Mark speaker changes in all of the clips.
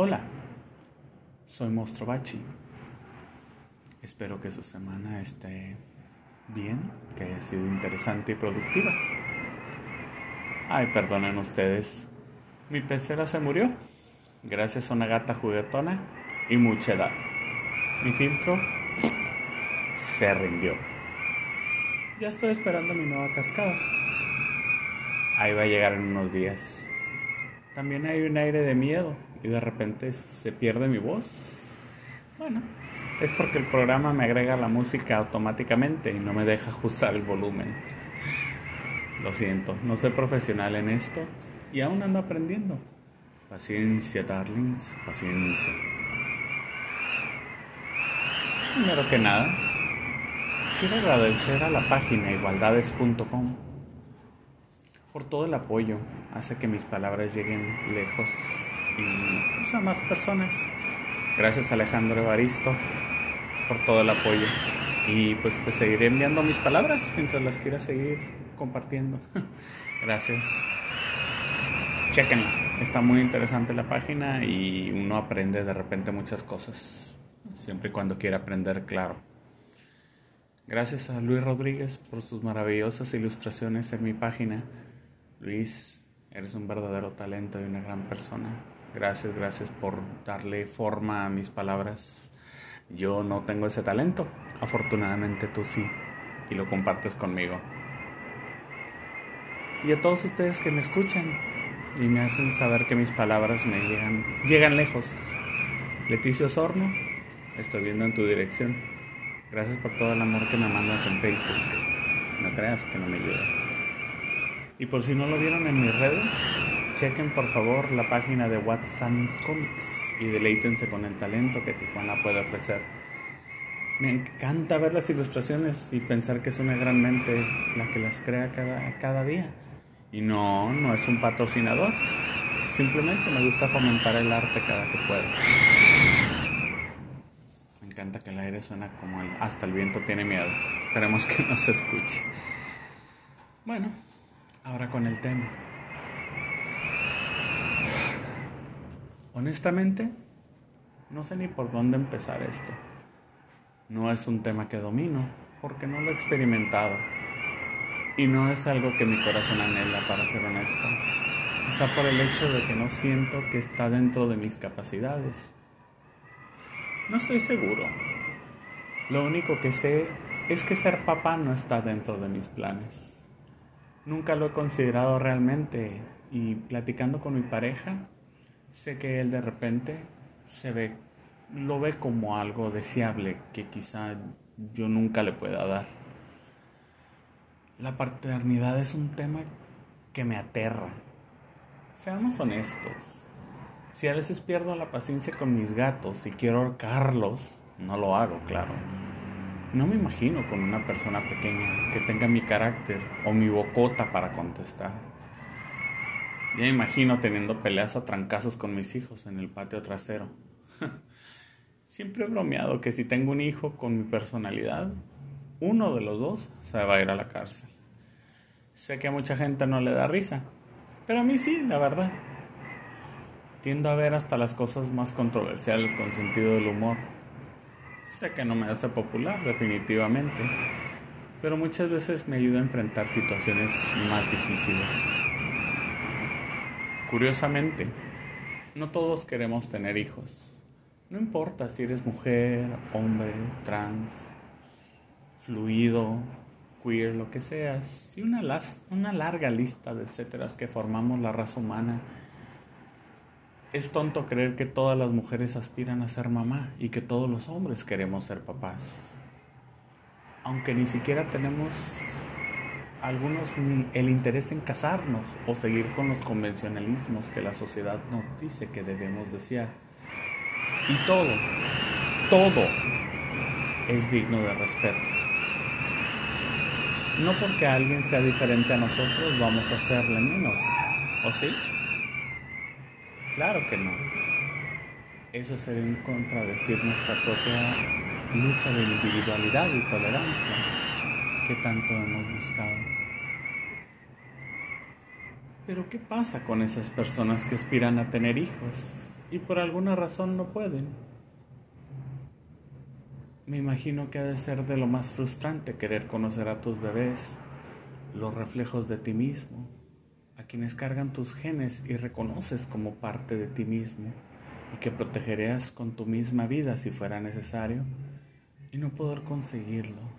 Speaker 1: Hola, soy Mostrobachi. Espero que su semana esté bien, que haya sido interesante y productiva. Ay, perdonen ustedes, mi pecera se murió gracias a una gata juguetona y mucha edad. Mi filtro se rindió. Ya estoy esperando mi nueva cascada. Ahí va a llegar en unos días. También hay un aire de miedo y de repente se pierde mi voz. Bueno, es porque el programa me agrega la música automáticamente y no me deja ajustar el volumen. Lo siento, no soy profesional en esto y aún ando aprendiendo. Paciencia, darlings, paciencia. Primero que nada, quiero agradecer a la página igualdades.com por todo el apoyo. Hace que mis palabras lleguen lejos y pues, a más personas. Gracias Alejandro Evaristo por todo el apoyo. Y pues te seguiré enviando mis palabras mientras las quieras seguir compartiendo. Gracias. Chequenla. Está muy interesante la página y uno aprende de repente muchas cosas. Siempre y cuando quiera aprender, claro. Gracias a Luis Rodríguez por sus maravillosas ilustraciones en mi página. Luis, eres un verdadero talento y una gran persona. Gracias, gracias por darle forma a mis palabras. Yo no tengo ese talento. Afortunadamente tú sí. Y lo compartes conmigo. Y a todos ustedes que me escuchan y me hacen saber que mis palabras me llegan, llegan lejos. Leticia Osorno, estoy viendo en tu dirección. Gracias por todo el amor que me mandas en Facebook. No creas que no me llega. Y por si no lo vieron en mis redes, chequen por favor la página de Watson's Comics y deleítense con el talento que Tijuana puede ofrecer. Me encanta ver las ilustraciones y pensar que es una gran mente la que las crea cada, cada día. Y no, no es un patrocinador. Simplemente me gusta fomentar el arte cada que puedo. Me encanta que el aire suena como el, hasta el viento tiene miedo. Esperemos que no se escuche. Bueno, ahora con el tema. Honestamente, no sé ni por dónde empezar esto. No es un tema que domino porque no lo he experimentado y no es algo que mi corazón anhela, para ser honesto. Quizá por el hecho de que no siento que está dentro de mis capacidades. No estoy seguro. Lo único que sé es que ser papá no está dentro de mis planes. Nunca lo he considerado realmente y platicando con mi pareja, sé que él de repente se ve, lo ve como algo deseable que quizá yo nunca le pueda dar. La paternidad es un tema que me aterra. Seamos honestos. Si a veces pierdo la paciencia con mis gatos y quiero ahorcarlos, no lo hago, claro. No me imagino con una persona pequeña que tenga mi carácter o mi bocota para contestar. Ya imagino teniendo peleas a trancazos con mis hijos en el patio trasero. Siempre he bromeado que si tengo un hijo con mi personalidad, uno de los dos se va a ir a la cárcel. Sé que a mucha gente no le da risa, pero a mí sí, la verdad. Tiendo a ver hasta las cosas más controversiales con sentido del humor. Sé que no me hace popular, definitivamente, pero muchas veces me ayuda a enfrentar situaciones más difíciles. Curiosamente, no todos queremos tener hijos. No importa si eres mujer, hombre, trans, fluido, queer, lo que seas, y una, larga lista de etcéteras que formamos la raza humana. Es tonto creer que todas las mujeres aspiran a ser mamá y que todos los hombres queremos ser papás. Aunque ni siquiera tenemos algunos ni el interés en casarnos o seguir con los convencionalismos que la sociedad nos dice que debemos desear. Y todo, todo es digno de respeto. No porque alguien sea diferente a nosotros vamos a hacerle menos, ¿o sí? Claro que no. Eso sería en contradecir nuestra propia lucha de individualidad y tolerancia que tanto hemos buscado. Pero ¿qué pasa con esas personas que aspiran a tener hijos y por alguna razón no pueden. Me imagino que ha de ser de lo más frustrante querer conocer a tus bebés, los reflejos de ti mismo, a quienes cargan tus genes y reconoces como parte de ti mismo y que protegerías con tu misma vida si fuera necesario y no poder conseguirlo.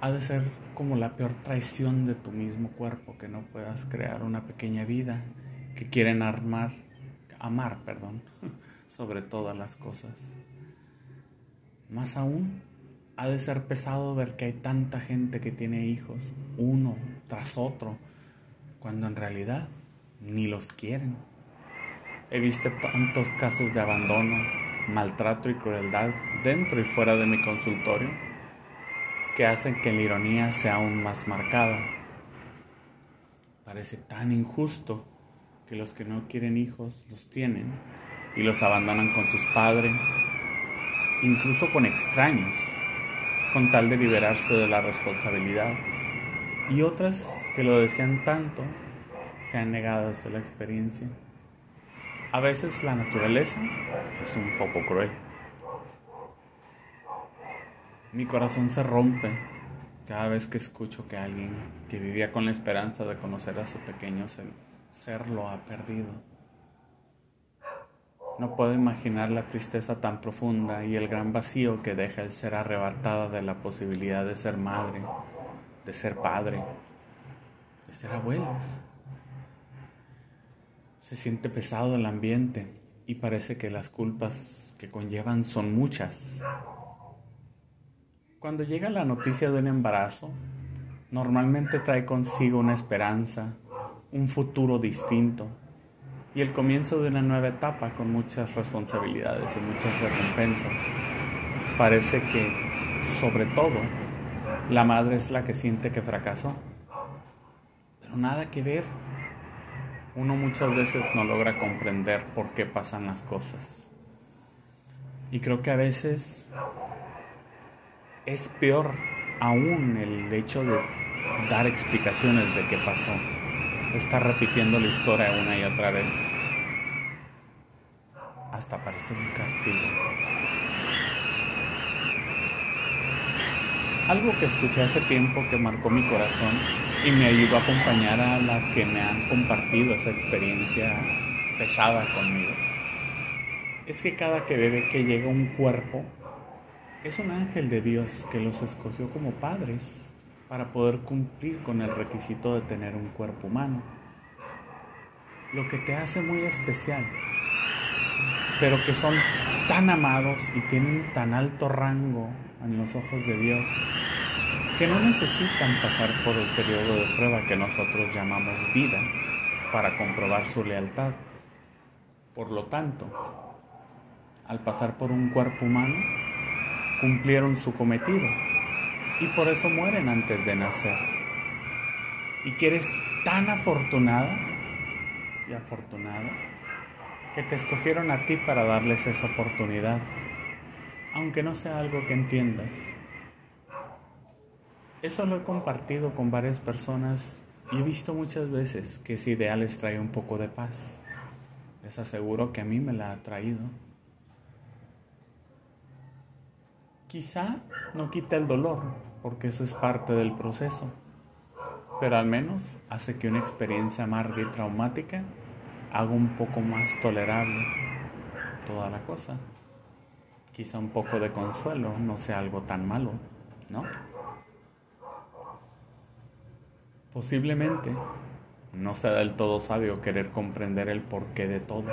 Speaker 1: Ha de ser como la peor traición de tu mismo cuerpo que no puedas crear una pequeña vida que quieren armar, amar, perdón, sobre todas las cosas. Más aún, ha de ser pesado ver que hay tanta gente que tiene hijos, uno tras otro, cuando en realidad ni los quieren. He visto tantos casos de abandono, maltrato y crueldad dentro y fuera de mi consultorio que hacen que la ironía sea aún más marcada. Parece tan injusto que los que no quieren hijos los tienen y los abandonan con sus padres incluso con extraños, con tal de liberarse de la responsabilidad. Y otras que lo desean tanto, sean negadas de la experiencia. A veces la naturaleza es un poco cruel. Mi corazón se rompe cada vez que escucho que alguien que vivía con la esperanza de conocer a su pequeño ser lo ha perdido. No puedo imaginar la tristeza tan profunda y el gran vacío que deja el ser arrebatada de la posibilidad de ser madre, de ser padre, de ser abuelos. Se siente pesado el ambiente y parece que las culpas que conllevan son muchas. Cuando llega la noticia de un embarazo, normalmente trae consigo una esperanza, un futuro distinto y el comienzo de una nueva etapa con muchas responsabilidades y muchas recompensas. Parece que, sobre todo, la madre es la que siente que fracasó. Pero nada que ver. Uno muchas veces no logra comprender por qué pasan las cosas. Y creo que a veces es peor aún el hecho de dar explicaciones de qué pasó está repitiendo la historia una y otra vez. Hasta parece un castigo. Algo que escuché hace tiempo que marcó mi corazón y me ayudó a acompañar a las que me han compartido esa experiencia pesada conmigo. Es que cada que bebe que llega un cuerpo es un ángel de Dios que los escogió como padres para poder cumplir con el requisito de tener un cuerpo humano. Lo que te hace muy especial, pero que son tan amados y tienen tan alto rango en los ojos de Dios que no necesitan pasar por el periodo de prueba que nosotros llamamos vida para comprobar su lealtad. Por lo tanto, al pasar por un cuerpo humano, cumplieron su cometido y por eso mueren antes de nacer. Y que eres tan afortunada y afortunado que te escogieron a ti para darles esa oportunidad, aunque no sea algo que entiendas. Eso lo he compartido con varias personas y he visto muchas veces que ese ideal les trae un poco de paz. Les aseguro que a mí me la ha traído. Quizá no quita el dolor, porque eso es parte del proceso, pero al menos hace que una experiencia amarga y traumática haga un poco más tolerable toda la cosa. Quizá un poco de consuelo no sea algo tan malo, ¿no? Posiblemente no sea del todo sabio querer comprender el porqué de todo.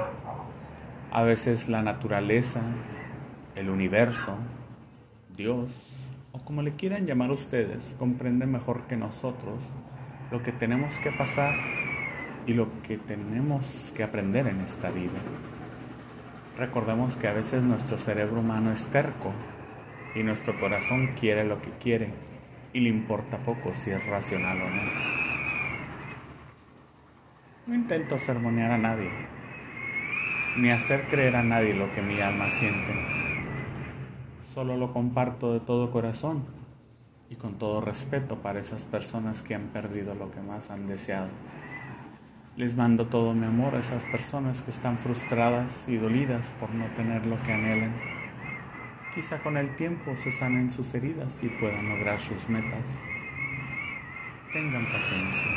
Speaker 1: A veces la naturaleza, el universo, Dios, o como le quieran llamar ustedes, comprende mejor que nosotros lo que tenemos que pasar y lo que tenemos que aprender en esta vida. Recordemos que a veces nuestro cerebro humano es terco y nuestro corazón quiere lo que quiere y le importa poco si es racional o no. No intento sermonear a nadie, ni hacer creer a nadie lo que mi alma siente Solo lo comparto de todo corazón y con todo respeto para esas personas que han perdido lo que más han deseado. Les mando todo mi amor a esas personas que están frustradas y dolidas por no tener lo que anhelan. Quizá con el tiempo se sanen sus heridas y puedan lograr sus metas. Tengan paciencia.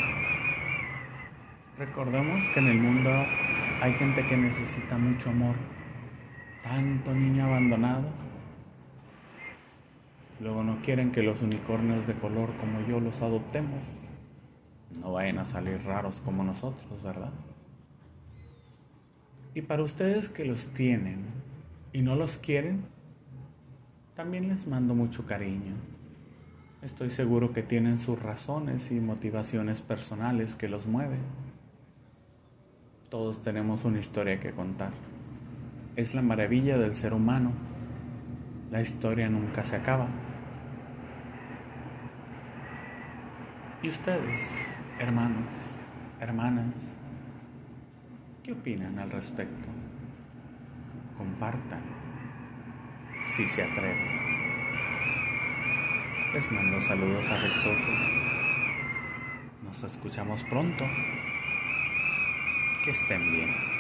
Speaker 1: Recordemos que en el mundo hay gente que necesita mucho amor. Tanto niño abandonado. Luego no quieren que los unicornios de color como yo los adoptemos no vayan a salir raros como nosotros, ¿verdad? Y para ustedes que los tienen y no los quieren, también les mando mucho cariño. Estoy seguro que tienen sus razones y motivaciones personales que los mueven. Todos tenemos una historia que contar. Es la maravilla del ser humano. La historia nunca se acaba. ¿Y ustedes? Hermanos, hermanas, ¿qué opinan al respecto? Compartan, si se atreven. Les mando saludos afectuosos. Nos escuchamos pronto. Que estén bien.